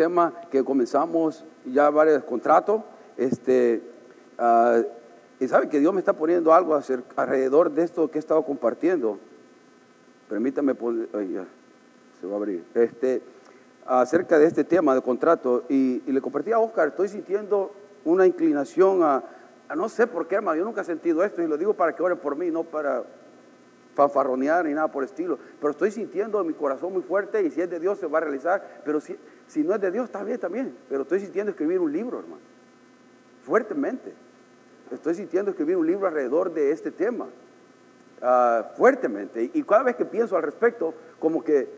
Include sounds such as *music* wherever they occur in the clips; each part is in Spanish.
tema que comenzamos ya varios contratos. Este, ah, y sabe que Dios me está poniendo algo alrededor de esto que he estado compartiendo. Permítame poner, se va a abrir. Este, acerca de este tema de contrato y, le compartí a Oscar, estoy sintiendo una inclinación a, no sé por qué, hermano, yo nunca he sentido esto y lo digo para que ore por mí, no para fanfarronear ni nada por estilo, pero estoy sintiendo en mi corazón muy fuerte y si es de Dios se va a realizar, pero si, si no es de Dios está bien también, pero estoy sintiendo escribir un libro, hermano, fuertemente, estoy sintiendo escribir un libro alrededor de este tema, ah, fuertemente, y cada vez que pienso al respecto, como que,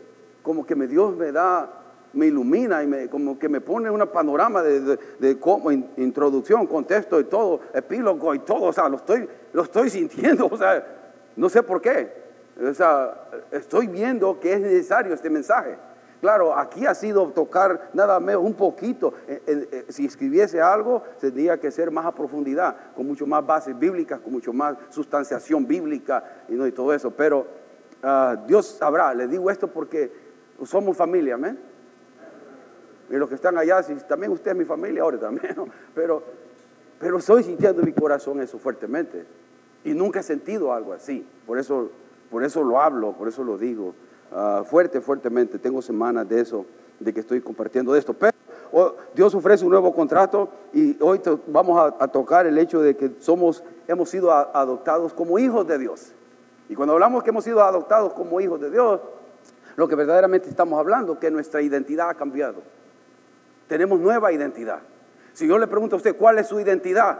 como que Dios me da me ilumina y me, como que me pone un panorama de, de, cómo, introducción, contexto y todo, epílogo y todo, o sea, lo estoy, lo estoy sintiendo, *laughs* o sea, no sé por qué, o sea, estoy viendo que es necesario este mensaje. Claro, aquí ha sido tocar nada menos un poquito. Eh, eh, eh, si escribiese algo, tendría que ser más a profundidad, con mucho más bases bíblicas, con mucho más sustanciación bíblica y, todo eso. Pero ah, Dios sabrá, le digo esto porque somos familia, amén. Y los que están allá, si también usted es mi familia, ahora también, *laughs* pero, pero estoy sintiendo en mi corazón eso fuertemente. Y nunca he sentido algo así. Por eso, por eso lo hablo, por eso lo digo. Ah, fuerte, fuertemente. Tengo semanas de eso, de que estoy compartiendo esto. Pero Dios ofrece un nuevo contrato y hoy vamos a, tocar el hecho de que somos, hemos sido adoptados como hijos de Dios. Y cuando hablamos que hemos sido adoptados como hijos de Dios, lo que verdaderamente estamos hablando, que nuestra identidad ha cambiado. Tenemos nueva identidad. Si yo le pregunto a usted cuál es su identidad,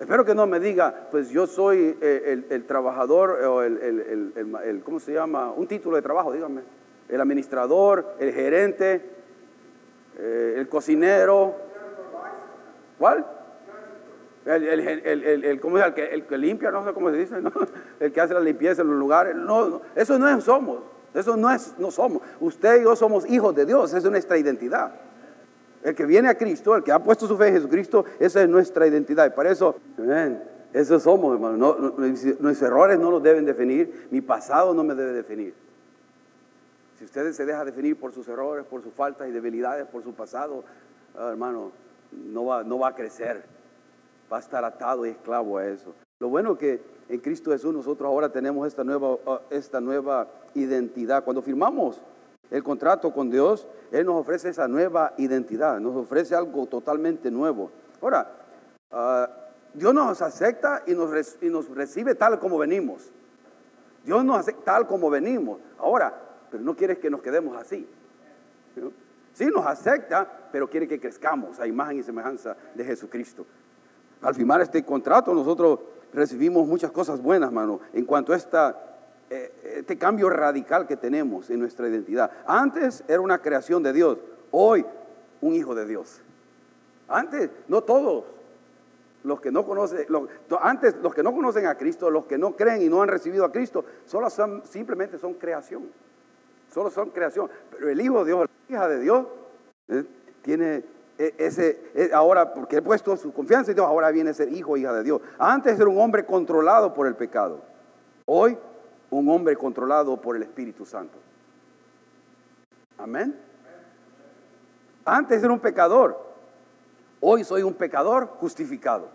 espero que no me diga, pues yo soy eh, el, trabajador o el, ¿cómo se llama? Un título de trabajo, dígame. El administrador, el gerente, eh, el cocinero. ¿Cuál? El, ¿cómo es? el, que, el que limpia, no sé cómo se dice, ¿no? *laughs* el que hace la limpieza en los lugares. No, eso no es somos, eso no es, no somos. Usted y yo somos hijos de Dios, esa es nuestra identidad. El que viene a Cristo, el que ha puesto su fe en Jesucristo, esa es nuestra identidad. Y para eso, eso somos, hermano. No, nuestros errores no nos deben definir, mi pasado no me debe definir. Si usted se deja definir por sus errores, por sus faltas y debilidades, por su pasado, ah, hermano, no va, no va a crecer. Va a estar atado y esclavo a eso. Lo bueno que en Cristo Jesús nosotros ahora tenemos esta nueva, ah, esta nueva identidad. Cuando firmamos el contrato con Dios, Él nos ofrece esa nueva identidad, nos ofrece algo totalmente nuevo. Ahora, ah, Dios nos acepta y nos, nos recibe tal como venimos. Dios nos acepta tal como venimos. Ahora, pero no quiere que nos quedemos así. Sí, nos acepta, pero quiere que crezcamos a imagen y semejanza de Jesucristo. Al firmar este contrato, nosotros recibimos muchas cosas buenas, hermano, en cuanto a esta este cambio radical que tenemos en nuestra identidad. Antes era una creación de Dios, hoy un hijo de Dios. Antes, no todos, los que no conocen, antes los que no conocen a Cristo, los que no creen y no han recibido a Cristo, solo son, simplemente son creación. Solo son creación. Pero el Hijo de Dios, la hija de Dios, eh, tiene e, ese, e, ahora, porque he puesto su confianza en Dios, ahora viene a ser hijo, hija de Dios. Antes era un hombre controlado por el pecado. Hoy un hombre controlado por el Espíritu Santo. Amén. Antes era un pecador, hoy soy un pecador justificado.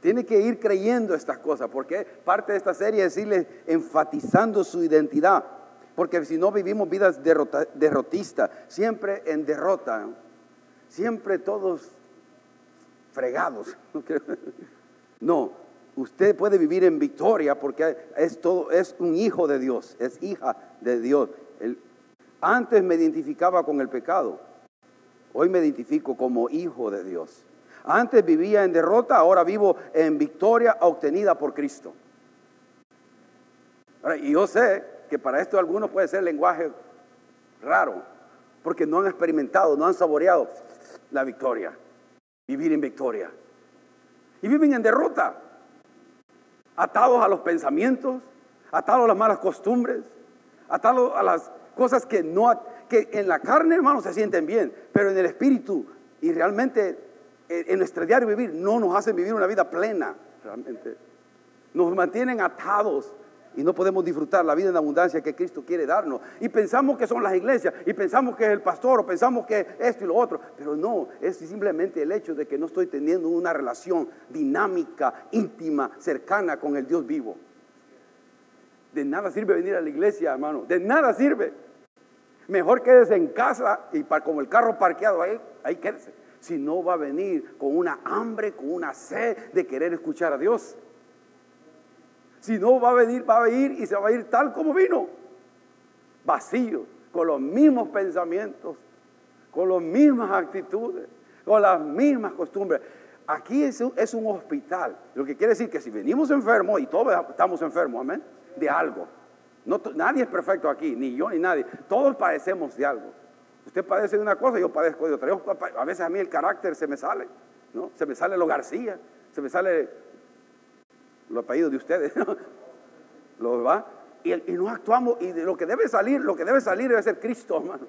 Tiene que ir creyendo estas cosas, porque parte de esta serie es decirle enfatizando su identidad, porque si no vivimos vidas derrotistas, siempre en derrota, siempre todos fregados. *laughs* No, usted puede vivir en victoria porque es todo, es un hijo de Dios, es hija de Dios. antes me identificaba con el pecado, hoy me identifico como hijo de Dios. Antes vivía en derrota, ahora vivo en victoria obtenida por Cristo. y yo sé que para esto algunos puede ser lenguaje raro, porque no han experimentado, no han saboreado la victoria, vivir en victoria. Y viven en derrota atados a los pensamientos, atados a las malas costumbres, atados a las cosas que, no, que en la carne, hermano, se sienten bien, pero en el espíritu y realmente en nuestro diario vivir no nos hacen vivir una vida plena, realmente. Nos mantienen atados y no podemos disfrutar la vida en abundancia que Cristo quiere darnos. Y pensamos que son las iglesias, y pensamos que es el pastor, o pensamos que esto y lo otro, pero no, es simplemente el hecho de que no estoy teniendo una relación dinámica, íntima, cercana con el Dios vivo. De nada sirve venir a la iglesia, hermano, de nada sirve. Mejor quédese en casa y como el carro parqueado ahí, ahí quédese. Si no va a venir con una hambre, con una sed de querer escuchar a Dios. Si no va a venir, va a ir y se va a ir tal como vino. Vacío, con los mismos pensamientos, con las mismas actitudes, con las mismas costumbres. Aquí es un, es un hospital. Lo que quiere decir que si venimos enfermos, y todos estamos enfermos, amén, de algo. No, nadie es perfecto aquí, ni yo ni nadie. Todos padecemos de algo. Usted padece de una cosa, yo padezco de otra. a veces a mí el carácter se me sale, ¿no? Se me sale lo García, se me sale los apellidos de ustedes, ¿Lo va? Y, no actuamos, y de lo que debe salir, lo que debe salir debe ser Cristo, hermano.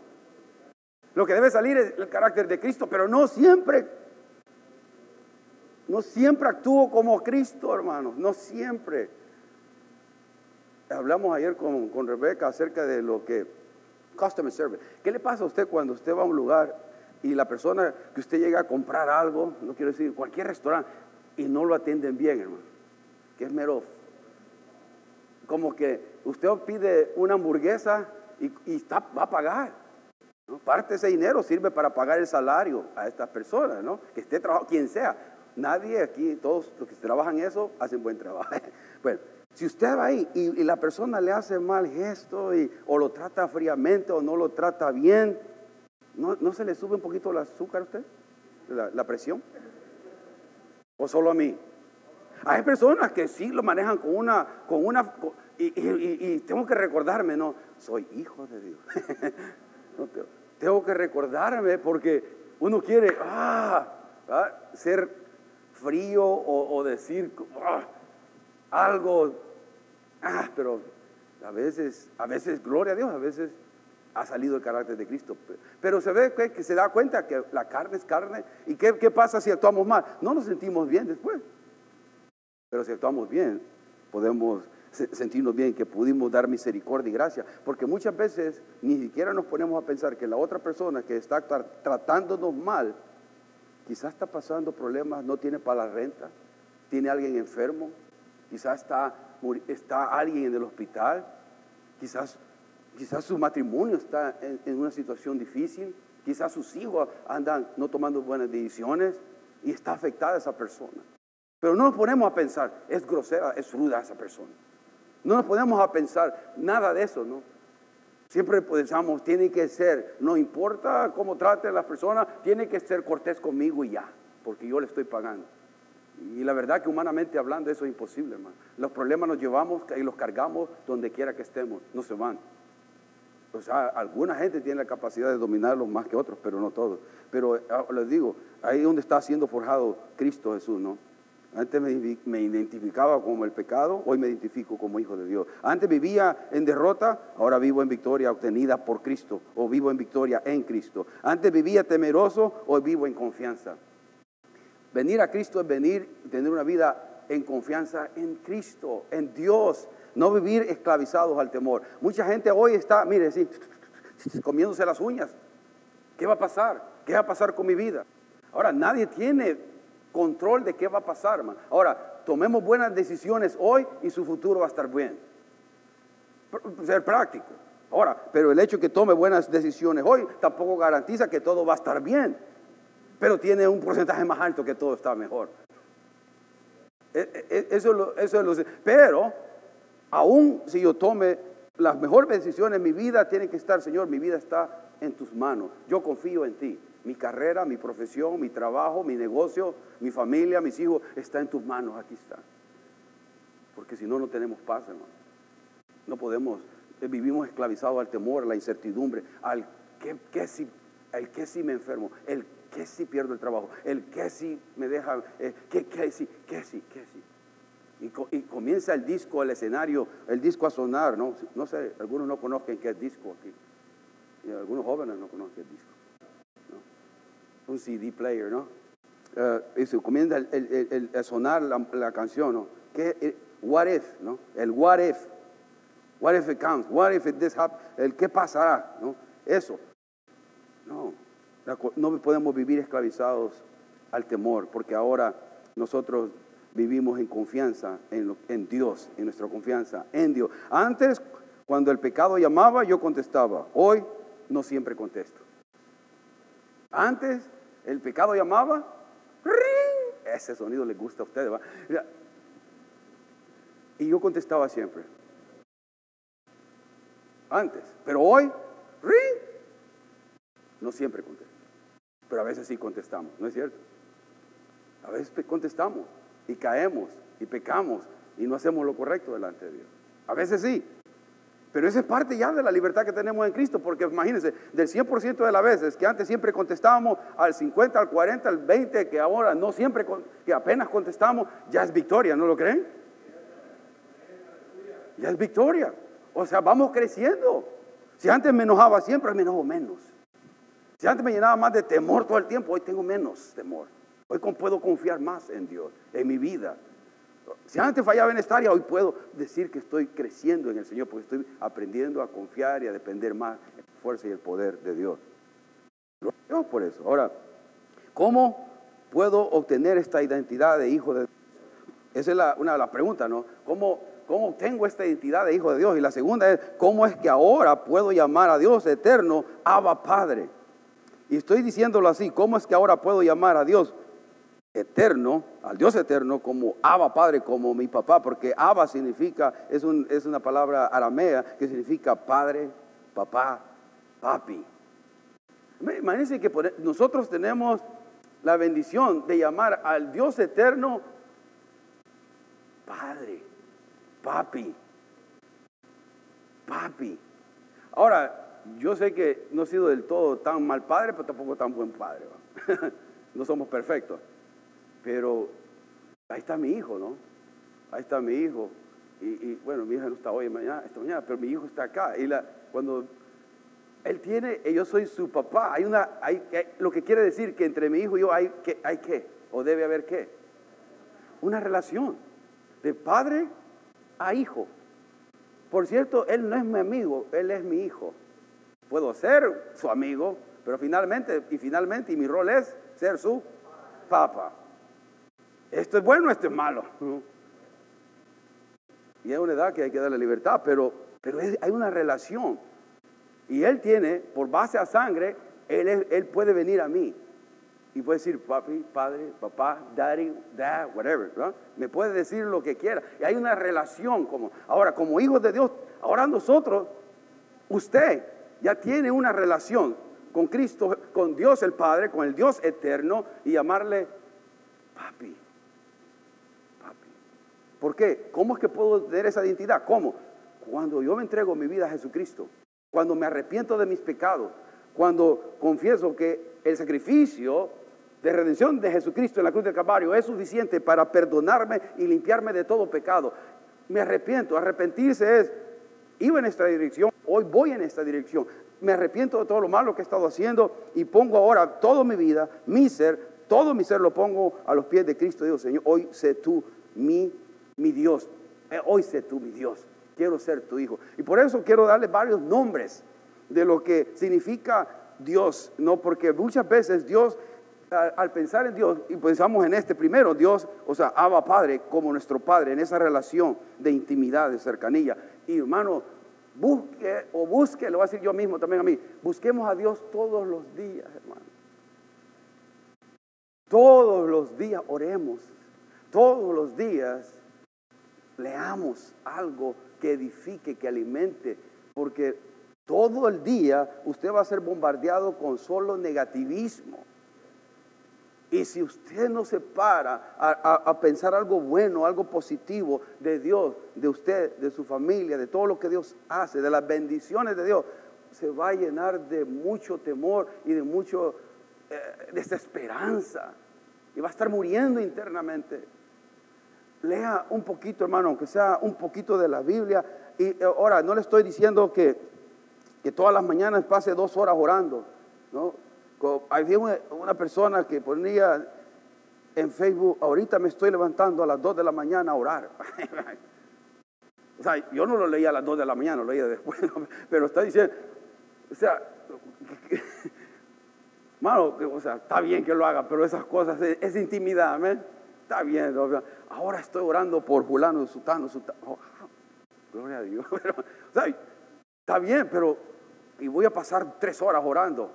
Lo que debe salir es el carácter de Cristo, pero no siempre, no siempre actúo como Cristo, hermano, no siempre. Hablamos ayer con, con Rebeca acerca de lo que, customer service. ¿Qué le pasa a usted cuando usted va a un lugar y la persona que usted llega a comprar algo, no quiero decir cualquier restaurante, y no lo atienden bien, hermano? Que es mero. Como que usted pide una hamburguesa y, va a pagar. Parte de ese dinero sirve para pagar el salario a estas personas, ¿no? Que esté trabajando, quien sea. Nadie aquí, todos los que trabajan eso, hacen buen trabajo. *laughs* bueno, si usted va ahí y, la persona le hace mal gesto y, o lo trata fríamente o no lo trata bien, ¿no, se le sube un poquito el azúcar a usted? La presión. ¿O solo a mí? Hay personas que sí lo manejan con una, con una, y, tengo que recordarme, no, soy hijo de Dios. *laughs* tengo que recordarme porque uno quiere ah, ah, ser frío o, decir ah, algo, pero a veces, a veces, gloria a Dios, a veces ha salido el carácter de Cristo. Pero se ve que, se da cuenta que la carne es carne. ¿Y qué, qué pasa si actuamos mal? No nos sentimos bien después. Pero si actuamos bien, podemos sentirnos bien, que pudimos dar misericordia y gracia, porque muchas veces ni siquiera nos ponemos a pensar que la otra persona que está tratándonos mal, quizás está pasando problemas, no tiene para la renta, tiene alguien enfermo, quizás está, está alguien en el hospital, quizás, quizás su matrimonio está en, en una situación difícil, quizás sus hijos andan no tomando buenas decisiones y está afectada esa persona. Pero no nos ponemos a pensar, es grosera, es ruda esa persona. No nos ponemos a pensar nada de eso, ¿no? Siempre pensamos, tiene que ser, no importa cómo trate a las personas, tiene que ser cortés conmigo y ya, porque yo le estoy pagando. Y la verdad que humanamente hablando eso es imposible, hermano. Los problemas nos llevamos y los cargamos donde quiera que estemos, no se van. O sea, alguna gente tiene la capacidad de dominarlos más que otros, pero no todos. Pero ah, les digo, ahí es donde está siendo forjado Cristo Jesús, ¿no? Antes me, identificaba como el pecado, hoy me identifico como hijo de Dios. Antes vivía en derrota, ahora vivo en victoria obtenida por Cristo o vivo en victoria en Cristo. Antes vivía temeroso, hoy vivo en confianza. Venir a Cristo es venir y tener una vida en confianza en Cristo, en Dios, no vivir esclavizados al temor. Mucha gente hoy está, mire, sí, *laughs* comiéndose las uñas. ¿Qué va a pasar? ¿Qué va a pasar con mi vida? Ahora, nadie tiene control de qué va a pasar. Ahora, tomemos buenas decisiones hoy y su futuro va a estar bien. Ser práctico. Ahora, pero el hecho de que tome buenas decisiones hoy tampoco garantiza que todo va a estar bien. Pero tiene un porcentaje más alto que todo está mejor. E, e, e, eso, eso es lo, pero, aún si yo tome las mejores decisiones, mi vida tiene que estar, Señor, mi vida está en tus manos. Yo confío en ti. Mi carrera, mi profesión, mi trabajo, mi negocio, mi familia, mis hijos, está en tus manos, aquí está. Porque si no, no tenemos paz, hermano. No podemos, eh, vivimos esclavizados al temor, a la incertidumbre, al que, si, el que si me enfermo, el que si pierdo el trabajo, el que si me deja, eh, que, si, que si, que si. Y, comienza el disco, el escenario, el disco a sonar, ¿no? No sé, algunos no conocen qué es disco aquí. Algunos jóvenes no conocen qué es disco un CD player, ¿no? Uh, y se comienza el, sonar la, canción, ¿no? ¿Qué, what if, ¿no? El what if. What if it comes? What if it this happens? El qué pasará, ¿no? Eso. No, no podemos vivir esclavizados al temor, porque ahora nosotros vivimos en confianza en, en, Dios, en nuestra confianza en Dios. Antes, cuando el pecado llamaba, yo contestaba. Hoy no siempre contesto. Antes, el pecado llamaba, ese sonido le gusta a ustedes. Y yo contestaba siempre. Antes, pero hoy, no siempre contesto. Pero a veces sí contestamos, ¿no es cierto? A veces contestamos y caemos y pecamos y no hacemos lo correcto delante de Dios. A veces sí. Pero esa es parte ya de la libertad que tenemos en Cristo, porque imagínense, del 100% de las veces que antes siempre contestábamos al 50, al 40, al 20, que ahora no siempre, que apenas contestamos, ya es victoria, ¿no lo creen? Ya es victoria. O sea, vamos creciendo. Si antes me enojaba siempre, me enojo menos. Si antes me llenaba más de temor todo el tiempo, hoy tengo menos temor. Hoy puedo confiar más en Dios, en mi vida. Si antes fallaba en esta área, hoy puedo decir que estoy creciendo en el Señor porque estoy aprendiendo a confiar y a depender más en la fuerza y el poder de Dios. Yo por eso. Ahora, ¿cómo puedo obtener esta identidad de hijo de Dios? Esa es una de las preguntas, ¿no? ¿Cómo, ¿Cómo obtengo esta identidad de hijo de Dios? Y la segunda es, ¿cómo es que ahora puedo llamar a Dios eterno Abba Padre? Y estoy diciéndolo así, ¿cómo es que ahora puedo llamar a Dios eterno, al Dios eterno, como Abba Padre, como mi papá? Porque Abba significa, es, es una palabra aramea que significa padre, papá, papi. Imagínense que nosotros tenemos la bendición de llamar al Dios eterno Padre papi, papi. Ahora, yo sé que no he sido del todo tan mal padre, pero tampoco tan buen padre. *laughs* no somos perfectos. Pero ahí está mi hijo, ¿no? Ahí está mi hijo. Y, bueno, mi hija no está hoy, mañana, esta mañana, pero mi hijo está acá. Y la, cuando él tiene, yo soy su papá, hay una, hay, lo que quiere decir que entre mi hijo y yo hay que, hay qué, o debe haber qué, una relación de padre a hijo. Por cierto, él no es mi amigo, él es mi hijo. Puedo ser su amigo, pero finalmente, y finalmente, y mi rol es ser su papá. Esto es bueno, esto es malo. Y es una edad que hay que darle libertad, pero, pero hay una relación. Y él tiene, por base a sangre, él, él puede venir a mí y puede decir papi, padre, papá, daddy, dad, whatever. Me puede decir lo que quiera. Y hay una relación como, ahora, como hijos de Dios, ahora nosotros, usted ya tiene una relación con Cristo, con Dios el Padre, con el Dios eterno y llamarle papi. Papi. ¿Por qué? ¿Cómo es que puedo tener esa identidad? ¿Cómo? Cuando yo me entrego mi vida a Jesucristo, cuando me arrepiento de mis pecados, cuando confieso que el sacrificio de redención de Jesucristo en la cruz del Calvario es suficiente para perdonarme y limpiarme de todo pecado. Me arrepiento. Arrepentirse es, iba en esta dirección, hoy voy en esta dirección. Me arrepiento de todo lo malo que he estado haciendo y pongo ahora toda mi vida, mi ser, todo mi ser lo pongo a los pies de Cristo. Digo, Señor, hoy sé tú mi, mi Dios. Eh, hoy sé tú mi Dios. Quiero ser tu hijo. Y por eso quiero darle varios nombres de lo que significa Dios, ¿no? Porque muchas veces Dios al pensar en Dios y pensamos en este primero, Dios, o sea, Abba Padre como nuestro Padre, en esa relación de intimidad, de cercanía. Y hermano, busque o busque, lo voy a decir yo mismo también a mí, busquemos a Dios todos los días, hermano. Todos los días oremos, todos los días leamos algo que edifique, que alimente, porque todo el día usted va a ser bombardeado con solo negativismo. Y si usted no se para a, pensar algo bueno, algo positivo de Dios, de usted, de su familia, de todo lo que Dios hace, de las bendiciones de Dios, se va a llenar de mucho temor y de mucho eh, desesperanza. Y va a estar muriendo internamente. Lea un poquito, hermano, aunque sea un poquito de la Biblia. Y eh, ahora, no le estoy diciendo que, que todas las mañanas pase dos horas orando. ¿no? Había una, persona que ponía en Facebook, ahorita me estoy levantando a las 2 de la mañana a orar. *laughs* O sea, yo no lo leía a las 2 de la mañana, lo leía después, *laughs* pero está diciendo, o sea, *laughs* Mano, o sea, está bien que lo haga, pero esas cosas es, intimidad, amén. Está bien. Ahora estoy orando por Julano, Sutano, Sutano. Oh, gloria a Dios. *laughs* o sea, está bien, pero y voy a pasar tres horas orando.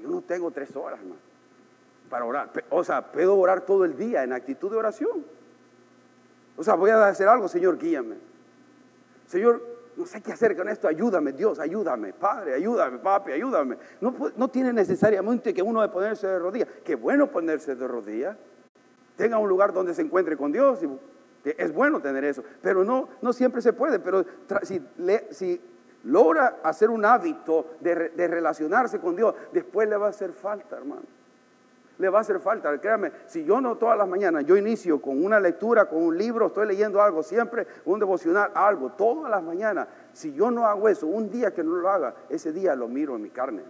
Yo no tengo tres horas, más para orar. O sea, puedo orar todo el día en actitud de oración. O sea, voy a hacer algo, Señor, guíame. Señor, no sé qué hacer con esto, ayúdame Dios, ayúdame, Padre, ayúdame, papi, ayúdame. No, no tiene necesariamente que uno de ponerse de rodillas, qué bueno ponerse de rodillas. Tenga un lugar donde se encuentre con Dios, es bueno tener eso, pero no, no siempre se puede, pero si, logra hacer un hábito de, de relacionarse con Dios, después le va a hacer falta, hermano le va a hacer falta. Créame, si yo no todas las mañanas, yo inicio con una lectura, con un libro, estoy leyendo algo siempre, un devocional, algo, todas las mañanas. Si yo no hago eso, un día que no lo haga, ese día lo miro en mi carne.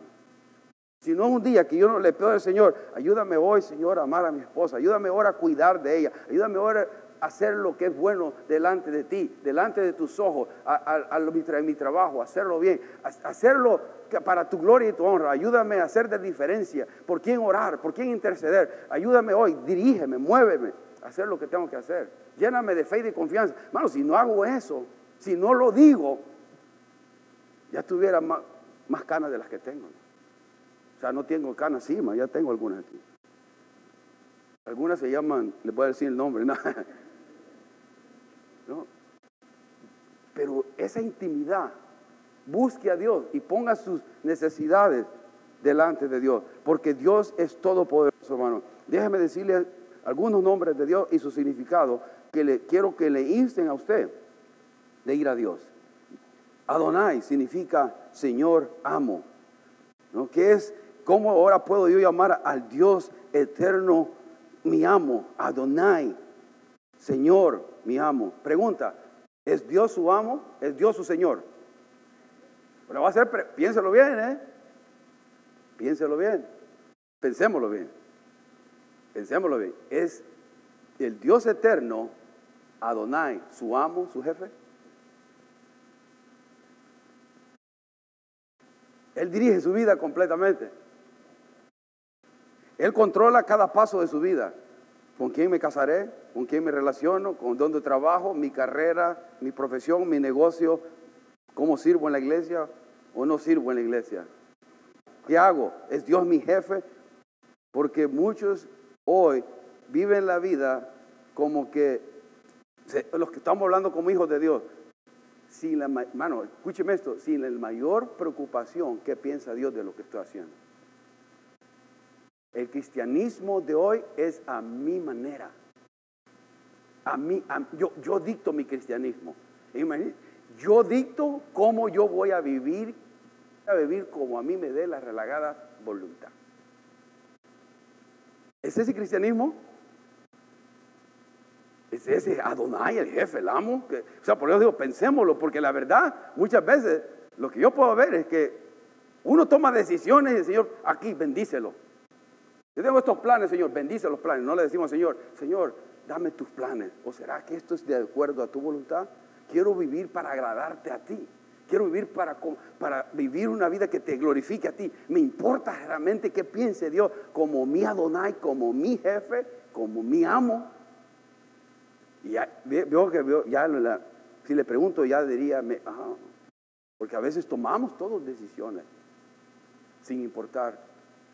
Si no un día que yo no le pido al Señor, ayúdame hoy, Señor, a amar a mi esposa, ayúdame ahora a cuidar de ella, ayúdame ahora a hacer lo que es bueno delante de ti, delante de tus ojos, a, mi, trabajo, hacerlo bien, hacerlo para tu gloria y tu honra. Ayúdame a hacer de diferencia. ¿Por quién orar? ¿Por quién interceder? Ayúdame hoy, dirígeme, muéveme a hacer lo que tengo que hacer. Lléname de fe y de confianza. Hermano, si no hago eso, si no lo digo, ya tuviera más, canas de las que tengo. Sea, no tengo canas encima, ya tengo algunas aquí. Algunas se llaman, le voy a decir el nombre, *laughs* ¿no? Pero esa intimidad Busque a Dios y ponga sus necesidades delante de Dios, porque Dios es todopoderoso, hermano. Déjeme decirle algunos nombres de Dios y su significado que le, quiero que le insten a usted de ir a Dios. Adonai significa Señor amo, ¿no? ¿Qué es? ¿Cómo ahora puedo yo llamar al Dios eterno mi amo? Adonai, Señor mi amo. Pregunta, ¿es Dios su amo? ¿Es Dios su Señor? Pero va a ser, piénselo bien, ¿eh? Piénselo bien. Pensémoslo bien. Pensémoslo bien. Es el Dios eterno, Adonai, su amo, su jefe. Él dirige su vida completamente. Él controla cada paso de su vida. ¿Con quién me casaré? ¿Con quién me relaciono? ¿Con dónde trabajo? Mi carrera, mi profesión, mi negocio, cómo sirvo en la iglesia, o no sirvo en la iglesia? ¿Qué hago? ¿Es Dios mi jefe? Porque muchos hoy viven la vida como que, los que estamos hablando como hijos de Dios, sin la, mano, escúcheme esto, sin la mayor preocupación que piensa Dios de lo que estoy haciendo. El cristianismo de hoy es a mi manera. A mí, yo, yo dicto mi cristianismo. Yo dicto cómo yo voy a vivir, a vivir como a mí me dé la relagada voluntad. ¿Es ese cristianismo? ¿Es ese Adonai, el jefe, el amo? O sea, por eso digo, pensémoslo, porque la verdad, muchas veces, lo que yo puedo ver es que uno toma decisiones y el Señor, aquí, bendícelo. Yo tengo estos planes, Señor, bendice los planes. No le decimos, Señor, Señor, dame tus planes. ¿O será que esto es de acuerdo a tu voluntad? Quiero vivir para agradarte a ti. Quiero vivir para, para vivir una vida que te glorifique a ti. Me importa realmente qué piense Dios como mi Adonai, como mi jefe, como mi amo. Y ya, veo que ya si le pregunto ya diría, porque a veces tomamos todas decisiones sin importar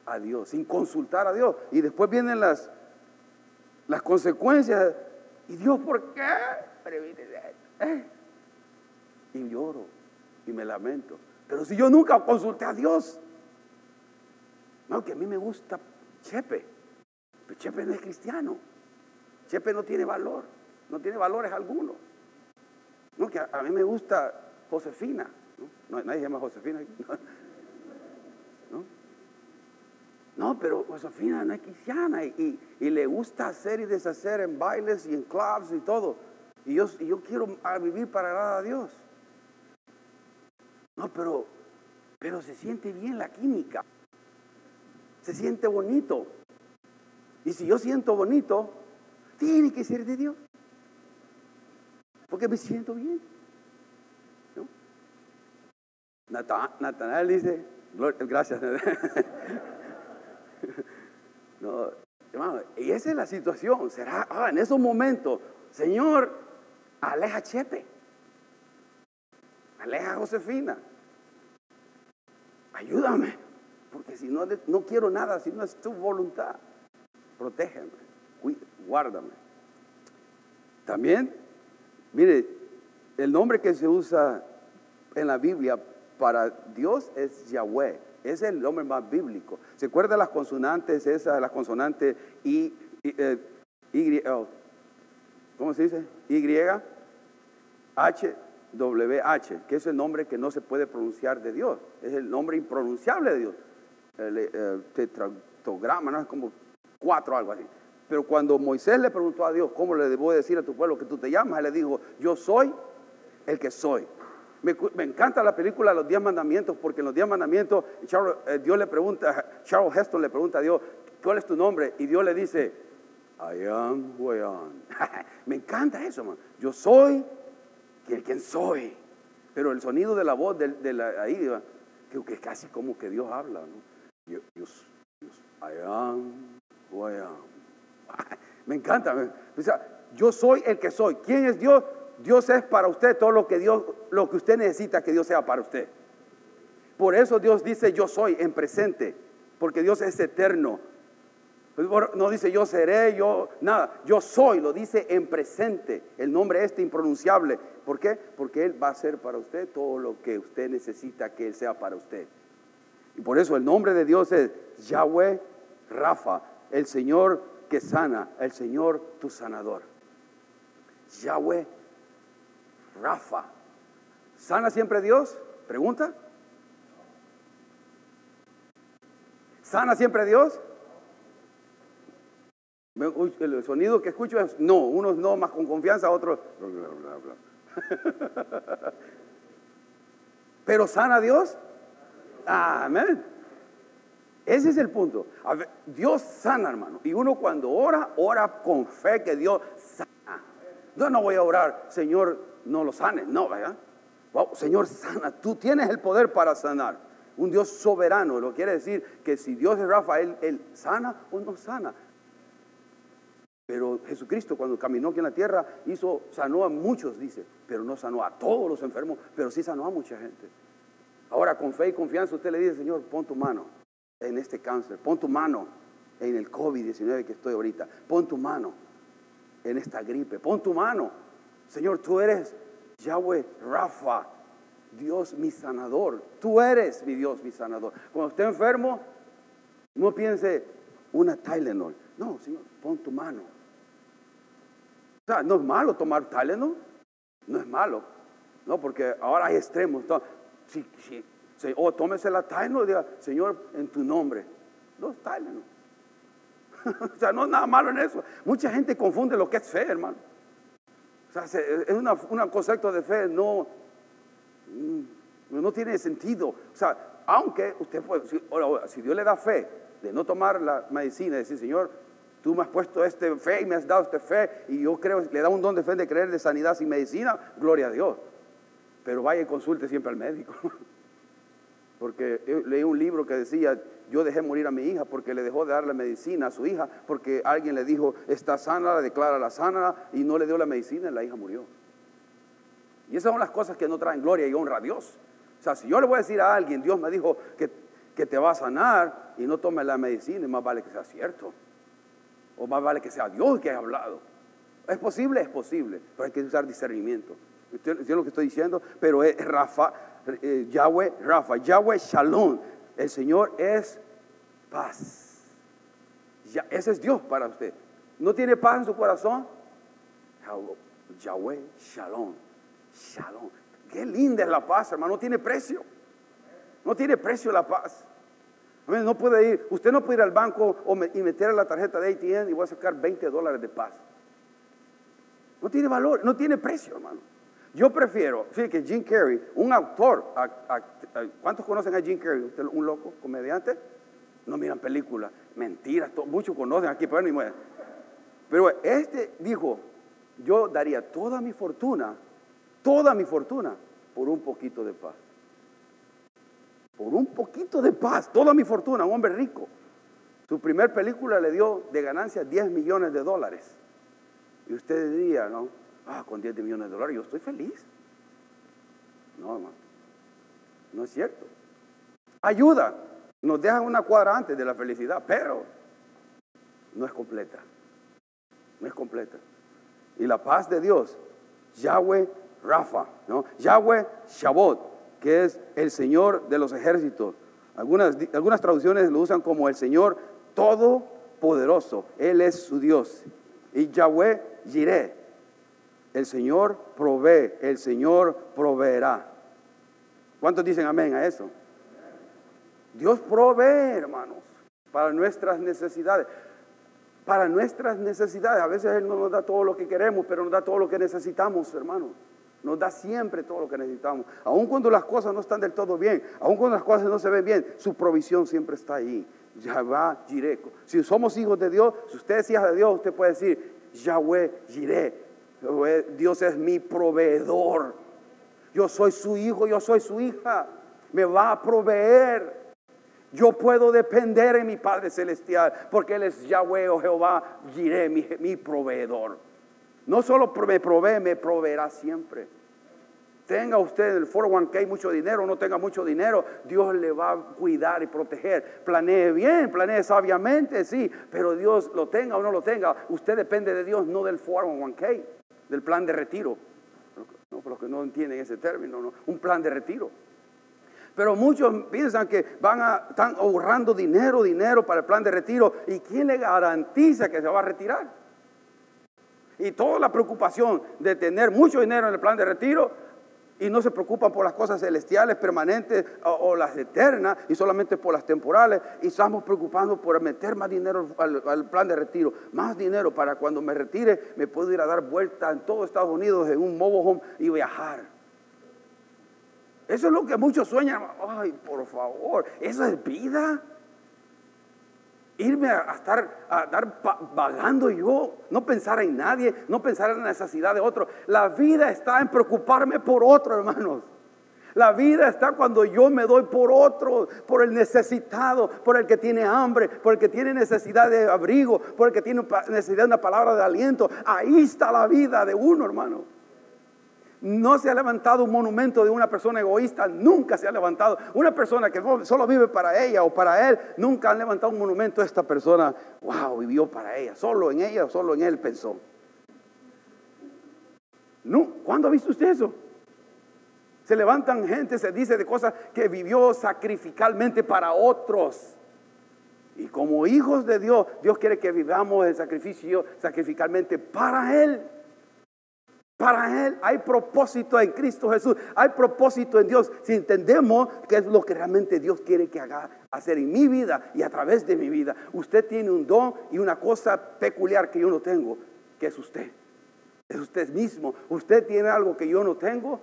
a Dios, sin consultar a Dios. Y después vienen las, las consecuencias. ¿Y Dios por qué? ¿Eh? Y lloro y me lamento. Pero si yo nunca consulté a Dios, no, que a mí me gusta Chepe, pero Chepe no es cristiano. Chepe no tiene valor, no tiene valores algunos. No, que a, mí me gusta Josefina. ¿no? nadie llama Josefina. *laughs* no, pero Josefina no es cristiana y, y, le gusta hacer y deshacer en bailes y en clubs y todo. Y yo, yo quiero vivir para agradar a Dios. No, pero, pero se siente bien la química. Se siente bonito. Y si yo siento bonito, tiene que ser de Dios. Porque me siento bien. Natanael dice, gracias. *laughs* *laughs* no, hermano, y esa es la situación. Será, ah, en esos momentos, Señor, aleja a Chepe, aleja a Josefina, ayúdame, porque si no, no quiero nada, si no es tu voluntad, protégeme, guárdame. También, mire, el nombre que se usa en la Biblia para Dios es Yahweh. Es el nombre más bíblico. ¿Se acuerda las consonantes esas, las consonantes I, eh, y, oh, ¿cómo se dice? Y, H, W, H, que es el nombre que no se puede pronunciar de Dios. Es el nombre impronunciable de Dios. El, el tetragograma, ¿no? Es como cuatro, algo así. Pero cuando Moisés le preguntó a Dios, ¿cómo le debo decir a tu pueblo que tú te llamas? Él le dijo, yo soy el que soy. Me, encanta la película Los Diez Mandamientos porque en los Diez Mandamientos eh, Dios le pregunta, Charles Heston le pregunta a Dios, ¿cuál es tu nombre? Y Dios le dice, I am who I am. *laughs* Me encanta eso, man. Yo soy quien, quien soy. Pero el sonido de la voz de, la, ahí, creo que es casi como que Dios habla. ¿no? Yo, yo, I am who I am. *laughs* Me encanta. Yo soy el que soy. ¿Quién es Dios? Dios es para usted todo lo que Dios, lo que usted necesita que Dios sea para usted. Por eso Dios dice yo soy en presente, porque Dios es eterno. No dice yo seré, yo nada, yo soy, lo dice en presente. El nombre este impronunciable. ¿Por qué? Porque Él va a ser para usted todo lo que usted necesita que Él sea para usted. Y por eso el nombre de Dios es Yahweh Rafa, el Señor que sana, el Señor tu sanador. Yahweh Rafa. ¿Sana siempre Dios? Pregunta. ¿Sana siempre Dios? El sonido que escucho es no, unos no más con confianza, otros *laughs* Pero sana Dios. Amén. Ese es el punto. Dios sana, hermano. Y uno cuando ora, ora con fe que Dios sana. Yo no voy a orar, Señor, no lo sane, no, ¿verdad? Wow, Señor, sana, tú tienes el poder para sanar. Un Dios soberano, lo quiere decir que si Dios es Rafael, Él sana o no sana. Pero Jesucristo cuando caminó aquí en la tierra hizo, sanó a muchos, dice, pero no sanó a todos los enfermos, pero sí sanó a mucha gente. Ahora con fe y confianza usted le dice, Señor, pon tu mano en este cáncer, pon tu mano en el COVID-19 que estoy ahorita, pon tu mano en esta gripe, pon tu mano Señor, tú eres Yahweh Rafa, Dios mi sanador. Tú eres mi Dios mi sanador. Cuando esté enfermo, no piense una Tylenol. No, Señor, pon tu mano. O sea, no es malo tomar Tylenol. No es malo. No, porque ahora hay extremos. Si, si, o tómese la Tylenol y diga, Señor, en tu nombre. No Tylenol. *laughs* o sea, no es nada malo en eso. Mucha gente confunde lo que es fe, hermano. O sea, es un concepto de fe no, mm, no tiene sentido. O sea, aunque usted puede, si, Dios le da fe de no tomar la medicina y decir, Señor, tú me has puesto este fe y me has dado este fe y yo creo, le da un don de fe de creer de sanidad sin medicina, gloria a Dios. Pero vaya y consulte siempre al médico. *laughs* Porque leí un libro que decía, yo dejé morir a mi hija porque le dejó de dar la medicina a su hija, porque alguien le dijo, está sana, la declara la sana, y no le dio la medicina y la hija murió. Y esas son las cosas que no traen gloria y honra a Dios. O sea, si yo le voy a decir a alguien, Dios me dijo que, que te va a sanar y no tome la medicina, más vale que sea cierto. O más vale que sea Dios que haya hablado. ¿Es posible? Es posible, pero hay que usar discernimiento. Entiendo lo que estoy diciendo, pero es Rafa, eh, Yahweh Rafa, Yahweh Shalom. El Señor es paz. Ya, ese es Dios para usted. ¿No tiene paz en su corazón? Yahweh Shalom. Shalom. Qué linda es la paz, hermano. No tiene precio. No tiene precio la paz. No puede ir, usted no puede ir al banco y meter la tarjeta de ATM y voy a sacar 20 dólares de paz. No tiene valor, no tiene precio, hermano. Yo prefiero, fíjate que Jim Carrey, un autor, ¿cuántos conocen a Jim Carrey? ¿Usted un loco, comediante? No miran películas, mentiras, muchos conocen aquí, pero ni Pero este dijo, yo daría toda mi fortuna, toda mi fortuna, por un poquito de paz. por un poquito de paz, toda mi fortuna, un hombre rico. Su primer película le dio de ganancia 10 millones de dólares. Y usted diría, ¿no? Ah, con 10 millones de dólares yo estoy feliz. No, hermano. No es cierto. Ayuda. Nos dejan una cuadra antes de la felicidad, pero no es completa. No es completa. Y la paz de Dios, Yahweh Rafa, ¿no? Yahweh Shabbat, que es el Señor de los ejércitos. Algunas, algunas traducciones lo usan como el Señor Todopoderoso. Él es su Dios. Y Yahweh Jireh, el Señor provee, el Señor proveerá. ¿Cuántos dicen amén a eso? Dios provee, hermanos, para nuestras necesidades. Para nuestras necesidades. A veces Él no nos da todo lo que queremos, pero nos da todo lo que necesitamos, hermanos. Nos da siempre todo lo que necesitamos. Aun cuando las cosas no están del todo bien, aun cuando las cosas no se ven bien, su provisión siempre está ahí. Yahweh Jireh. Si somos hijos de Dios, si usted es hija de Dios, usted puede decir, Yahweh Jireh. Dios es mi proveedor. Yo soy su hijo, yo soy su hija. Me va a proveer. Yo puedo depender en mi Padre Celestial porque Él es Yahweh o Jehová Jireh, mi, mi proveedor. No solo me provee, me proveerá siempre. Tenga usted el 401k mucho dinero no tenga mucho dinero, Dios le va a cuidar y proteger. Planee bien, planee sabiamente, sí, pero Dios lo tenga o no lo tenga. Usted depende de Dios, no del 401k, del plan de retiro. No, por los que no entienden ese término, ¿no? un plan de retiro. Pero muchos piensan que van a, están ahorrando dinero, dinero para el plan de retiro. ¿Y quién le garantiza que se va a retirar? Y toda la preocupación de tener mucho dinero en el plan de retiro y no se preocupan por las cosas celestiales, permanentes o, las eternas y solamente por las temporales. Y estamos preocupando por meter más dinero al, plan de retiro, más dinero para cuando me retire me puedo ir a dar vuelta en todo Estados Unidos en un mobile home y viajar. Eso es lo que muchos sueñan. Ay, por favor, ¿eso es vida? Irme a, estar a dar vagando yo, no pensar en nadie, no pensar en la necesidad de otro. La vida está en preocuparme por otro, hermanos. La vida está cuando yo me doy por otro, por el necesitado, por el que tiene hambre, por el que tiene necesidad de abrigo, por el que tiene necesidad de una palabra de aliento. Ahí está la vida de uno, hermano. No se ha levantado un monumento de una persona egoísta, nunca se ha levantado. Una persona que solo vive para ella o para él, nunca han levantado un monumento esta persona. Wow, vivió para ella, solo en ella solo en él pensó. No, ¿cuándo ha visto usted eso? Se levantan gente, se dice de cosas que vivió sacrificalmente para otros. Y como hijos de Dios, Dios quiere que vivamos el sacrificio sacrificalmente para Él. Para Él hay propósito en Cristo Jesús, hay propósito en Dios. Si entendemos qué es lo que realmente Dios quiere que haga, hacer en mi vida y a través de mi vida, usted tiene un don y una cosa peculiar que yo no tengo, que es usted. Es usted mismo. Usted tiene algo que yo no tengo,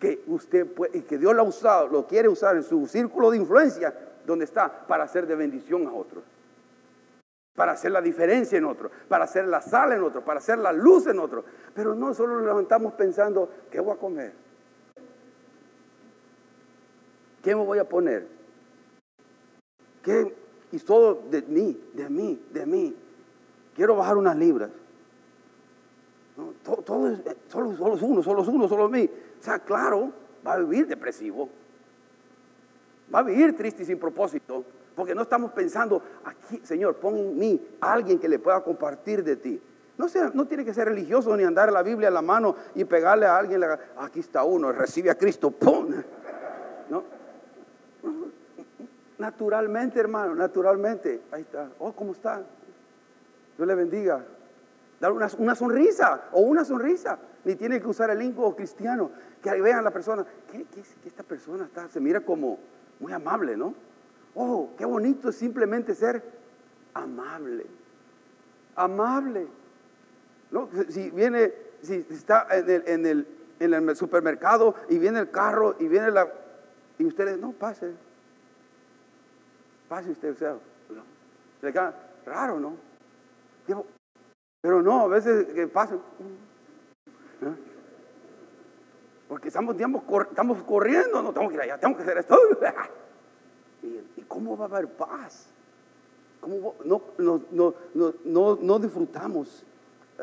que usted puede, y que Dios lo ha usado, lo quiere usar en su círculo de influencia, donde está, para hacer de bendición a otros para hacer la diferencia en otro, para hacer la sal en otro, para hacer la luz en otro. Pero no solo nos levantamos pensando, ¿qué voy a comer? ¿Qué me voy a poner? ¿Qué? Y todo de mí, de mí, de mí. Quiero bajar unas libras. todo, es, solo, solo es uno, solo es uno, solo es mí. O sea, claro, va a vivir depresivo. Va a vivir triste y sin propósito. Porque no estamos pensando, aquí, Señor, pon mí a alguien que le pueda compartir de ti. No, tiene que ser religioso ni andar la Biblia en la mano y pegarle a alguien. Aquí está uno, recibe a Cristo, ¡pum! Naturalmente, hermano, naturalmente. Ahí está. Oh, ¿cómo está? Dios le bendiga. Dar una, sonrisa o una sonrisa. Ni tiene que usar el lingüo cristiano. Que vean la persona. ¿Qué, esta persona está? Se mira como muy amable, ¿no? Oh, qué bonito es simplemente ser amable. Amable. ¿No? Si viene, si está en el, supermercado y viene el carro y viene la... Y ustedes, no, pase. Pase usted, o sea, se le queda raro, ¿no? Pero no, a veces que pase. Porque estamos, estamos corriendo, no tengo que ir allá, tengo que hacer esto. *laughs* ¿Y, cómo va a haber paz? ¿Cómo no, no, no, no, disfrutamos eh,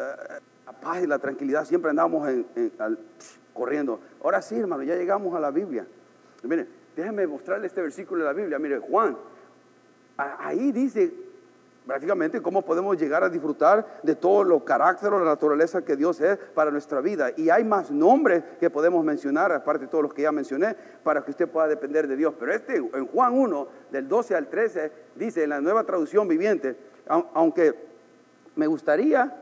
la paz y la tranquilidad? Siempre andamos corriendo. Ahora sí, hermano, ya llegamos a la Biblia. Miren, déjenme mostrarle este versículo de la Biblia. Mire, Juan, ahí dice prácticamente cómo podemos llegar a disfrutar de todo lo carácter o la naturaleza que Dios es para nuestra vida. Y hay más nombres que podemos mencionar, aparte de todos los que ya mencioné, para que usted pueda depender de Dios. Pero este, en Juan 1, del 12 al 13, dice en la nueva traducción viviente, aunque me gustaría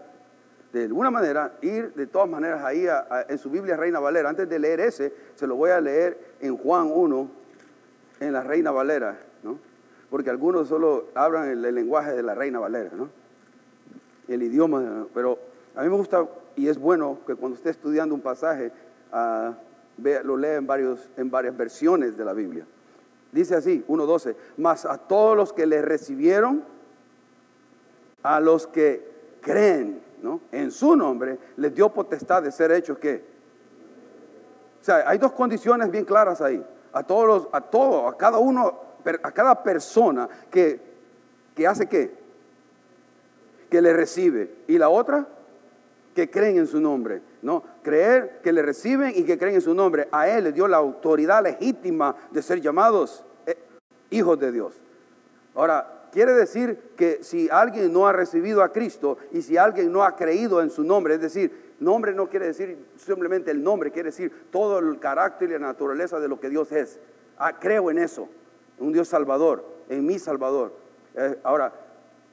de alguna manera ir de todas maneras ahí en su Biblia Reina Valera. Antes de leer ese, se lo voy a leer en Juan 1, en la Reina Valera. Porque algunos solo hablan el, lenguaje de la Reina Valera, ¿no? el idioma, pero a mí me gusta y es bueno que cuando esté estudiando un pasaje uh, lo lea en, varios, en varias versiones de la Biblia. Dice así, 1.12, mas a todos los que le recibieron, a los que creen ¿no? en su nombre, les dio potestad de ser hechos que. O sea, hay dos condiciones bien claras ahí. A todos, los, a todo, a cada uno a cada persona que, que hace qué? Que le recibe. ¿Y la otra? Que creen en su nombre. No, creer que le reciben y que creen en su nombre. A él le dio la autoridad legítima de ser llamados eh, hijos de Dios. Ahora, quiere decir que si alguien no ha recibido a Cristo y si alguien no ha creído en su nombre, es decir, nombre no quiere decir simplemente el nombre, quiere decir todo el carácter y la naturaleza de lo que Dios es. Ah, creo en eso un Dios salvador, en mi salvador. Eh, ahora,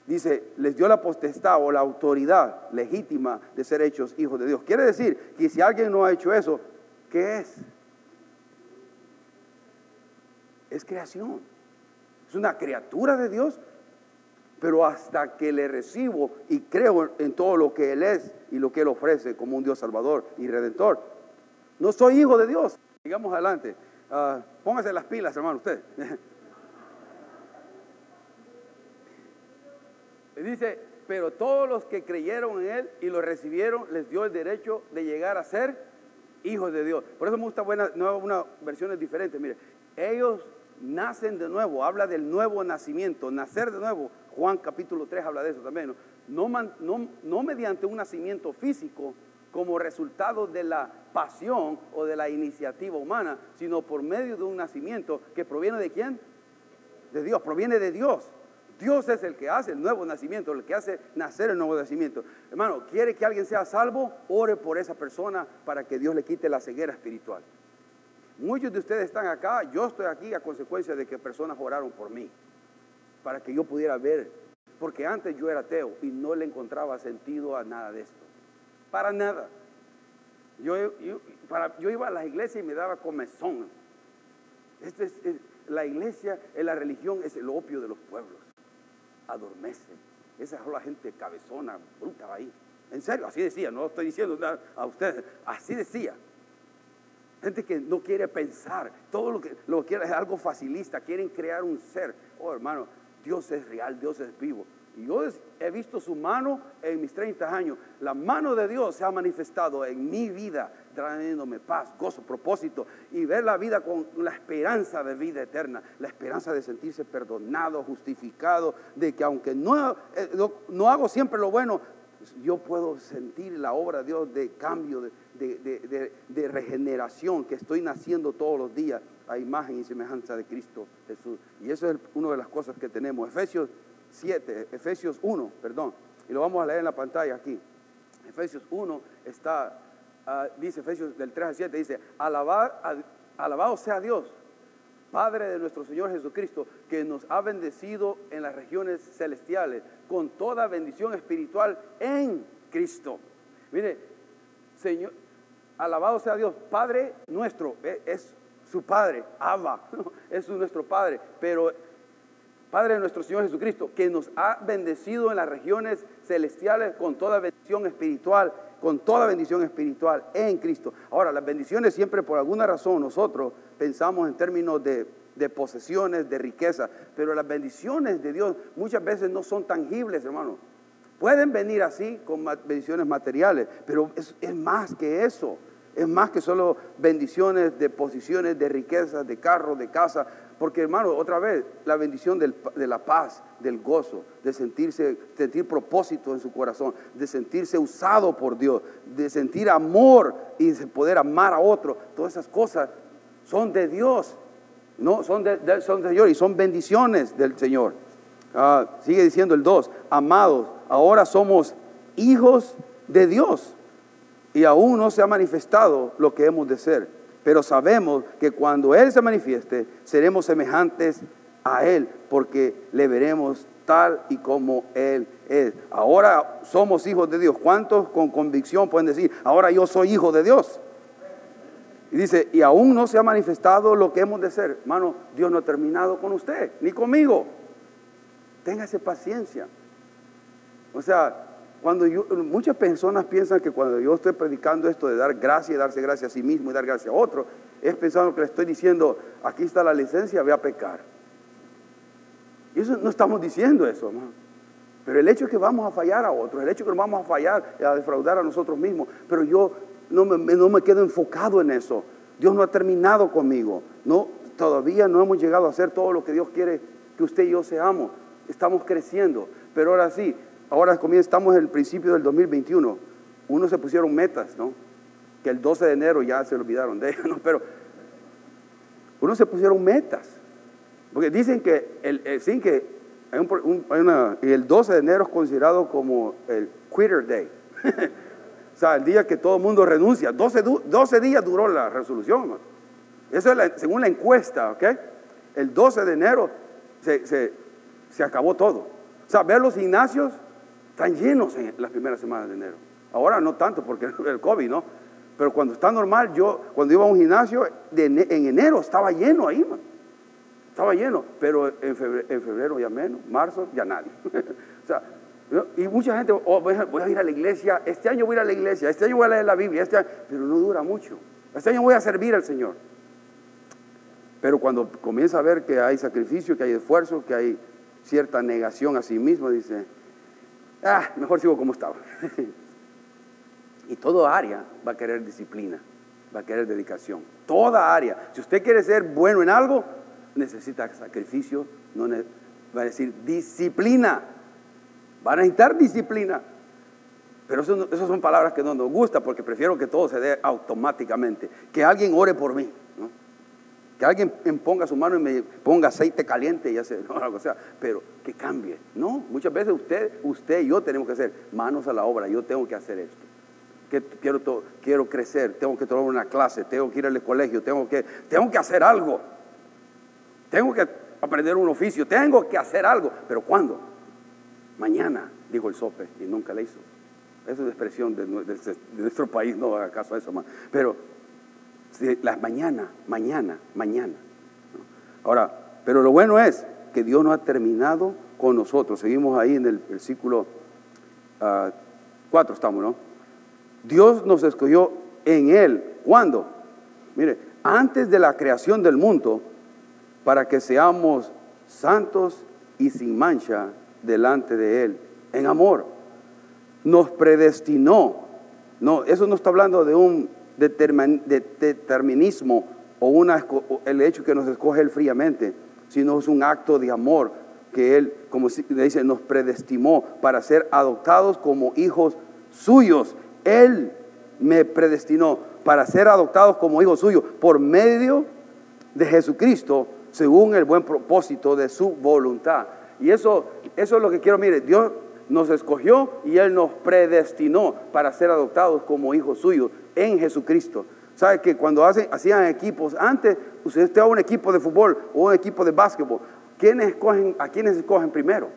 dice, les dio la potestad o la autoridad legítima de ser hechos hijos de Dios. Quiere decir que si alguien no ha hecho eso, ¿qué es? Es creación. Es una criatura de Dios, pero hasta que le recibo y creo en todo lo que Él es y lo que Él ofrece como un Dios salvador y redentor, no soy hijo de Dios. Sigamos adelante. Uh, póngase las pilas, hermano, usted. *laughs* Dice, pero todos los que creyeron en Él y lo recibieron, les dio el derecho de llegar a ser hijos de Dios. Por eso me gusta buena, una versiones diferentes. Mire, ellos nacen de nuevo, habla del nuevo nacimiento, nacer de nuevo. Juan capítulo 3 habla de eso también. No, no, no mediante un nacimiento físico como resultado de la pasión o de la iniciativa humana, sino por medio de un nacimiento que proviene de quién? De Dios, proviene de Dios. Dios es el que hace el nuevo nacimiento, el que hace nacer el nuevo nacimiento. Hermano, ¿quiere que alguien sea salvo? Ore por esa persona para que Dios le quite la ceguera espiritual. Muchos de ustedes están acá, yo estoy aquí a consecuencia de que personas oraron por mí, para que yo pudiera ver, porque antes yo era ateo y no le encontraba sentido a nada de esto, para nada. Yo, iba a las iglesias y me daba comezón. Este es, la iglesia, la religión es el opio de los pueblos adormece. Esa es la gente cabezona, bruta ahí. En serio, así decía, no estoy diciendo nada a ustedes, así decía. Gente que no quiere pensar, todo lo que lo quiere es algo facilista, quieren crear un ser. Oh, hermano, Dios es real, Dios es vivo. Y yo he visto su mano en mis 30 años. La mano de Dios se ha manifestado en mi vida, trayéndome paz, gozo, propósito y ver la vida con la esperanza de vida eterna, la esperanza de sentirse perdonado, justificado, de que aunque no, eh, no, hago siempre lo bueno, yo puedo sentir la obra de Dios de cambio, de, de regeneración, que estoy naciendo todos los días a imagen y semejanza de Cristo Jesús. Y eso es una de las cosas que tenemos. Efesios 7, Efesios 1, perdón, y lo vamos a leer en la pantalla aquí. Efesios 1 está, ah, dice Efesios del 3 al 7, dice, alabado sea Dios, Padre de nuestro Señor Jesucristo, que nos ha bendecido en las regiones celestiales con toda bendición espiritual en Cristo. Mire, Señor, alabado sea Dios, Padre nuestro, e, es su Padre, Abba, es nuestro Padre, pero Padre de nuestro Señor Jesucristo, que nos ha bendecido en las regiones celestiales con toda bendición espiritual, con toda bendición espiritual en Cristo. Ahora, las bendiciones siempre por alguna razón nosotros pensamos en términos de, posesiones, de riqueza, pero las bendiciones de Dios muchas veces no son tangibles, hermano. Pueden venir así con bendiciones materiales, pero es, es más que eso. Es más que solo bendiciones de posiciones, de riquezas, de carros, de casa. Porque hermano, otra vez, la bendición de la paz, del gozo, de sentirse, sentir propósito en su corazón, de sentirse usado por Dios, de sentir amor y de poder amar a otro. Todas esas cosas son de Dios. No, son, de, son del Señor y son bendiciones del Señor. Ah, sigue diciendo el 2, amados, ahora somos hijos de Dios y aún no se ha manifestado lo que hemos de ser. Pero sabemos que cuando Él se manifieste, seremos semejantes a Él, porque le veremos tal y como Él es. Ahora somos hijos de Dios. ¿Cuántos con convicción pueden decir, ahora yo soy hijo de Dios? Y dice, y aún no se ha manifestado lo que hemos de ser. Hermano, Dios no ha terminado con usted, ni conmigo. Téngase paciencia. O sea, cuando muchas personas piensan que cuando yo estoy predicando esto de dar gracia y darse gracia a sí mismo y dar gracia a otro, es pensando que le estoy diciendo, aquí está la licencia, ve a pecar. Y eso no estamos diciendo eso, hermano. Pero el hecho es que vamos a fallar a otros, el hecho es que vamos a fallar y a defraudar a nosotros mismos. Pero yo no me, no me quedo enfocado en eso. Dios no ha terminado conmigo. No, todavía no hemos llegado a hacer todo lo que Dios quiere que usted y yo seamos. Estamos creciendo. Pero ahora sí, ahora estamos en el principio del 2021. Unos se pusieron metas, ¿no? Que el 12 de enero ya se olvidaron de ellos, *laughs* ¿no? Pero unos se pusieron metas. Porque dicen que el, que el 12 de enero es considerado como el quitter day. *laughs* o sea, el día que todo el mundo renuncia. 12, 12 días duró la resolución. Eso es según la encuesta, ¿ok? El 12 de enero se, se acabó todo. O sea, ver los gimnasios están llenos en las primeras semanas de enero. Ahora no tanto porque *laughs* el COVID, ¿no? Pero cuando está normal, yo cuando iba a un gimnasio, en enero estaba lleno ahí. Estaba lleno, pero en febrero, ya menos, marzo ya nadie. *laughs* o sea, y mucha gente, oh, voy, a, ir a la iglesia, este año voy a ir a la iglesia, este año voy a leer la Biblia, este pero no dura mucho. Este año voy a servir al Señor. Pero cuando comienza a ver que hay sacrificio, que hay esfuerzo, que hay cierta negación a sí mismo, dice, ah, mejor sigo como estaba. *laughs* y toda área va a querer disciplina, va a querer dedicación. Toda área. Si usted quiere ser bueno en algo, necesita sacrificio, no va a decir disciplina. Va a necesitar disciplina. Pero esas son palabras que no nos gustan porque prefiero que todo se dé automáticamente. Que alguien ore por mí. Que alguien ponga su mano y me ponga aceite caliente y hace algo, *laughs* sea, pero que cambie. No, muchas veces usted, usted y yo tenemos que hacer manos a la obra. Yo tengo que hacer esto. Que quiero, quiero crecer, tengo que tomar una clase, tengo que ir al colegio, tengo que, tengo que hacer algo. Tengo que aprender un oficio, tengo que hacer algo. Pero ¿cuándo? Mañana, dijo el sope, y nunca le hizo. Esa es expresión de, nuestro país, no haga caso a eso más. Pero las mañana, mañana, mañana. Ahora, pero lo bueno es que Dios no ha terminado con nosotros. Seguimos ahí en el versículo 4 ah, estamos, ¿no? Dios nos escogió en Él. ¿Cuándo? Mire, antes de la creación del mundo, para que seamos santos y sin mancha delante de Él, en amor. Nos predestinó. No, eso no está hablando de un determinismo o una, el hecho que nos escoge Él fríamente, sino es un acto de amor que Él, como dice, nos predestimó para ser adoptados como hijos suyos. Él me predestinó para ser adoptados como hijos suyos por medio de Jesucristo, según el buen propósito de su voluntad. Y eso, eso es lo que quiero, mire, Dios nos escogió y Él nos predestinó para ser adoptados como hijos suyos en Jesucristo. ¿Sabe que cuando hacían equipos, antes usted estaba un equipo de fútbol o un equipo de básquetbol, ¿quiénes escogen, ¿a quiénes escogen primero?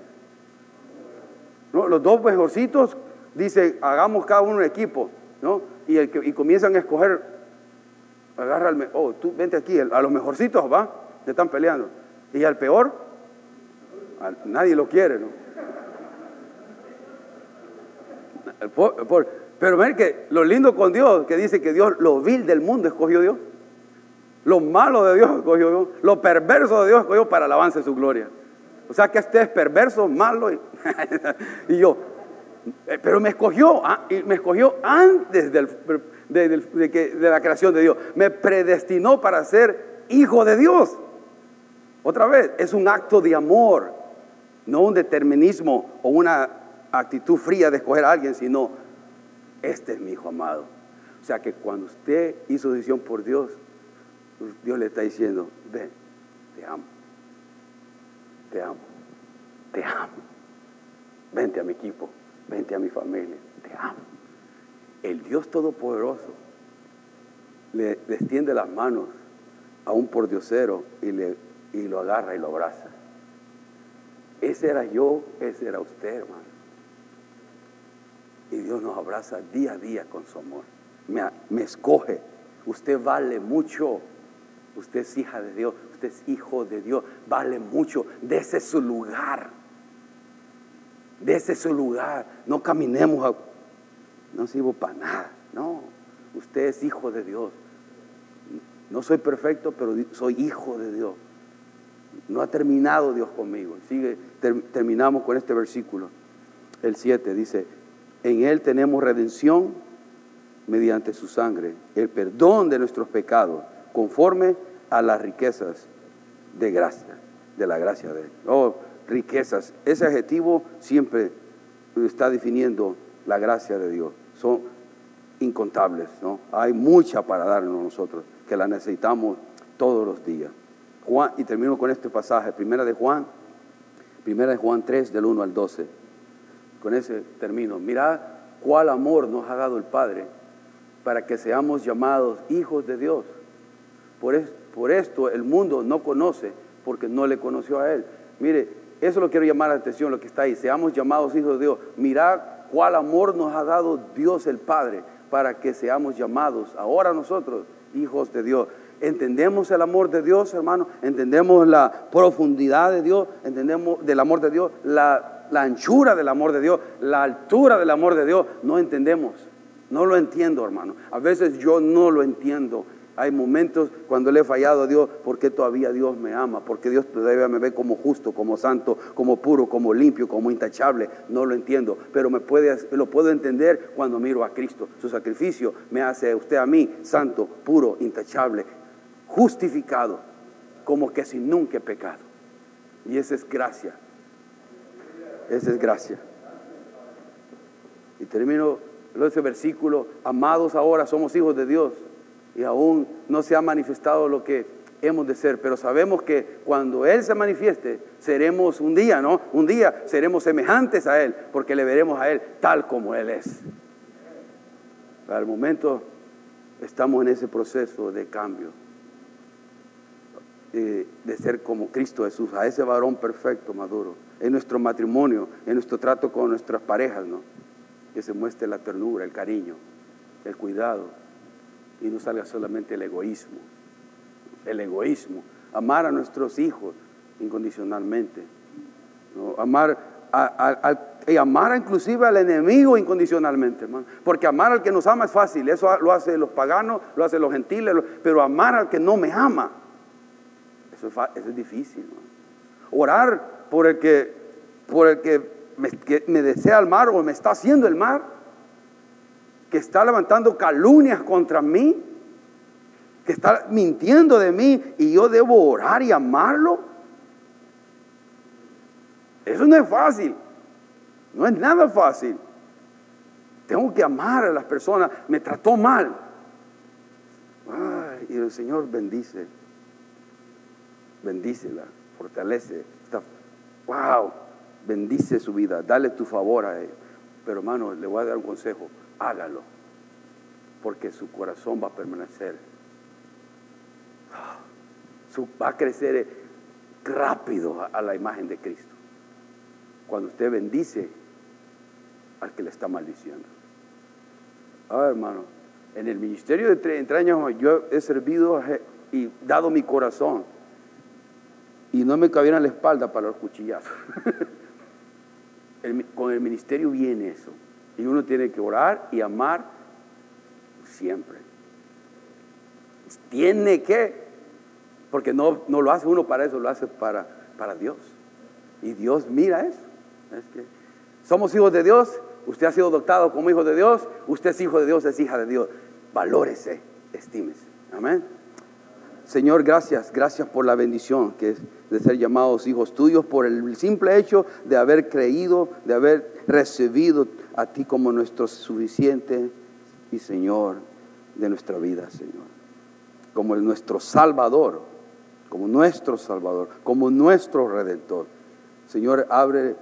Los dos mejorcitos dice, hagamos cada uno un equipo, ¿no? Y, el que, y comienzan a escoger, agarra al, oh, tú vente aquí, a los mejorcitos, va, te están peleando. Y al peor, nadie lo quiere, ¿no? Pero ven que lo lindo con Dios, que dice que Dios, lo vil del mundo escogió Dios. Lo malo de Dios escogió Dios. Lo perverso de Dios escogió para el avance de su gloria. O sea que este es perverso, malo. *laughs* Y, yo, Eh, pero me escogió, ah, y me escogió antes del, de la creación de Dios. Me predestinó para ser hijo de Dios. Otra vez, es un acto de amor, no un determinismo o una actitud fría de escoger a alguien, sino, este es mi hijo amado. O sea que cuando usted hizo decisión por Dios, Dios le está diciendo, ven, te amo, te amo, te amo. Vente a mi equipo, vente a mi familia, te amo. El Dios Todopoderoso le, extiende las manos a un pordiosero y, le, y lo agarra y lo abraza. Ese era yo, ese era usted, hermano. Y Dios nos abraza día a día con su amor. Me, escoge. Usted vale mucho. Usted es hija de Dios. Usted es hijo de Dios. Vale mucho. Dese su lugar. Dese su lugar. No caminemos a... No sirvo para nada. No. Usted es hijo de Dios. No soy perfecto, pero soy hijo de Dios. No ha terminado Dios conmigo. Sigue, terminamos con este versículo. El 7 dice, en Él tenemos redención mediante su sangre, el perdón de nuestros pecados, conforme a las riquezas de gracia, de la gracia de Él. Oh, riquezas. Ese adjetivo siempre está definiendo la gracia de Dios. Son incontables, ¿no? Hay mucha para darnos nosotros, que la necesitamos todos los días. Juan, y termino con este pasaje, primera de Juan, primera de Juan 3, del 1 al 12. Con ese término, mirad cuál amor nos ha dado el Padre para que seamos llamados hijos de Dios. Por, por esto el mundo no conoce, porque no le conoció a Él. Mire, eso lo quiero llamar la atención, lo que está ahí. Seamos llamados hijos de Dios. Mirad cuál amor nos ha dado Dios el Padre para que seamos llamados ahora nosotros hijos de Dios. Entendemos el amor de Dios, hermano. Entendemos la profundidad de Dios. Entendemos del amor de Dios, la, la anchura del amor de Dios, la altura del amor de Dios. No entendemos. No lo entiendo, hermano. A veces yo no lo entiendo. Hay momentos cuando le he fallado a Dios, porque todavía Dios me ama, porque Dios todavía me ve como justo, como santo, como puro, como limpio, como intachable. No lo entiendo, pero me puede, lo puedo entender cuando miro a Cristo. Su sacrificio me hace usted a mí santo, puro, intachable, justificado, como que sin nunca he pecado. Y esa es gracia. Esa es gracia. Y termino ese versículo, amados ahora somos hijos de Dios y aún no se ha manifestado lo que hemos de ser, pero sabemos que cuando Él se manifieste, seremos un día, ¿no? Un día seremos semejantes a Él, porque le veremos a Él tal como Él es. El momento estamos en ese proceso de cambio, de, de ser como Cristo Jesús, a ese varón perfecto, maduro, en nuestro matrimonio, en nuestro trato con nuestras parejas, ¿no? Que se muestre la ternura, el cariño, el cuidado y no salga solamente el egoísmo. El egoísmo. Amar a nuestros hijos incondicionalmente. Amar, y amar inclusive al enemigo incondicionalmente, hermano. Porque amar al que nos ama es fácil. Eso lo hacen los paganos, lo hacen los gentiles. Pero amar al que no me ama, eso es, difícil. Orar por el que, por el que me, desea el mar o me está haciendo el mar que está levantando calumnias contra mí, que está mintiendo de mí y yo debo orar y amarlo. Eso no es fácil, no es nada fácil. Tengo que amar a las personas, me trató mal. y el Señor bendice, bendícela, fortalece. Wow, bendice su vida, dale tu favor a él. Pero hermano, le voy a dar un consejo hágalo, porque su corazón va a permanecer. va a crecer rápido a la imagen de Cristo. Cuando usted bendice al que le está maldiciendo. ver hermano, en el ministerio de 30 años yo he servido y dado mi corazón. Y no me cabieron la espalda para los cuchillazos. *laughs* con el ministerio viene eso. Y uno tiene que orar y amar siempre. Tiene que, porque no, no lo hace uno para eso, lo hace para, para Dios. Y Dios mira eso. Es que Somos hijos de Dios, usted ha sido adoptado como hijo de Dios, usted es hijo de Dios, es hija de Dios. Valórese, estímese. Amén. Señor, gracias, gracias por la bendición que es de ser llamados hijos tuyos, por el simple hecho de haber creído, de haber recibido a ti como nuestro suficiente y Señor de nuestra vida, Señor. Como nuestro Salvador, como nuestro Salvador, como nuestro Redentor. Señor, abre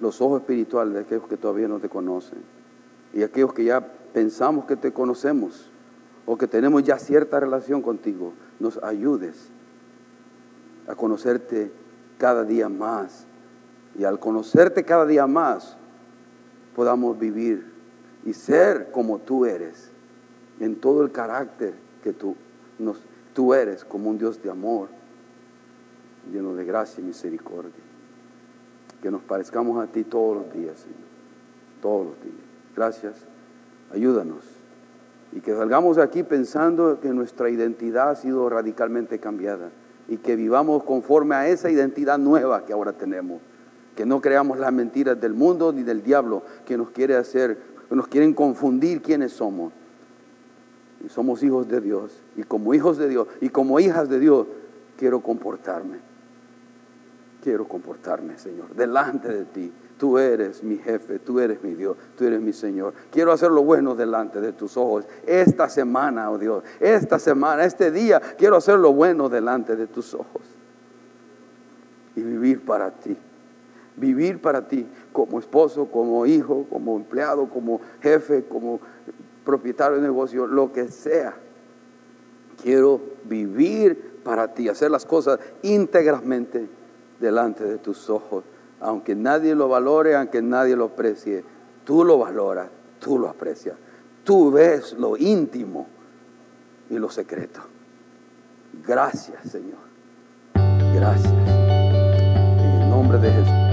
los ojos espirituales de aquellos que todavía no te conocen y aquellos que ya pensamos que te conocemos o que tenemos ya cierta relación contigo, nos ayudes a conocerte cada día más. Y al conocerte cada día más, podamos vivir y ser como tú eres, en todo el carácter que tú, nos, tú eres, como un Dios de amor, lleno de gracia y misericordia. Que nos parezcamos a ti todos los días, Señor, todos los días. Gracias, ayúdanos y que salgamos de aquí pensando que nuestra identidad ha sido radicalmente cambiada y que vivamos conforme a esa identidad nueva que ahora tenemos. Que no creamos las mentiras del mundo ni del diablo que nos quiere hacer, nos quieren confundir quiénes somos. Y somos hijos de Dios. Y como hijos de Dios y como hijas de Dios, quiero comportarme. Quiero comportarme, Señor, delante de ti Tú eres mi jefe, tú eres mi Dios, tú eres mi Señor. Quiero hacer lo bueno delante de tus ojos. Esta semana, oh Dios, esta semana, este día, quiero hacer lo bueno delante de tus ojos. Y vivir para ti. Vivir para ti como esposo, como hijo, como empleado, como jefe, como propietario de negocio, lo que sea. Quiero vivir para ti, hacer las cosas íntegramente delante de tus ojos aunque nadie lo valore, aunque nadie lo aprecie, tú lo valoras, tú lo aprecias. Tú ves lo íntimo y lo secreto. Gracias, Señor. Gracias. En el nombre de Jesús.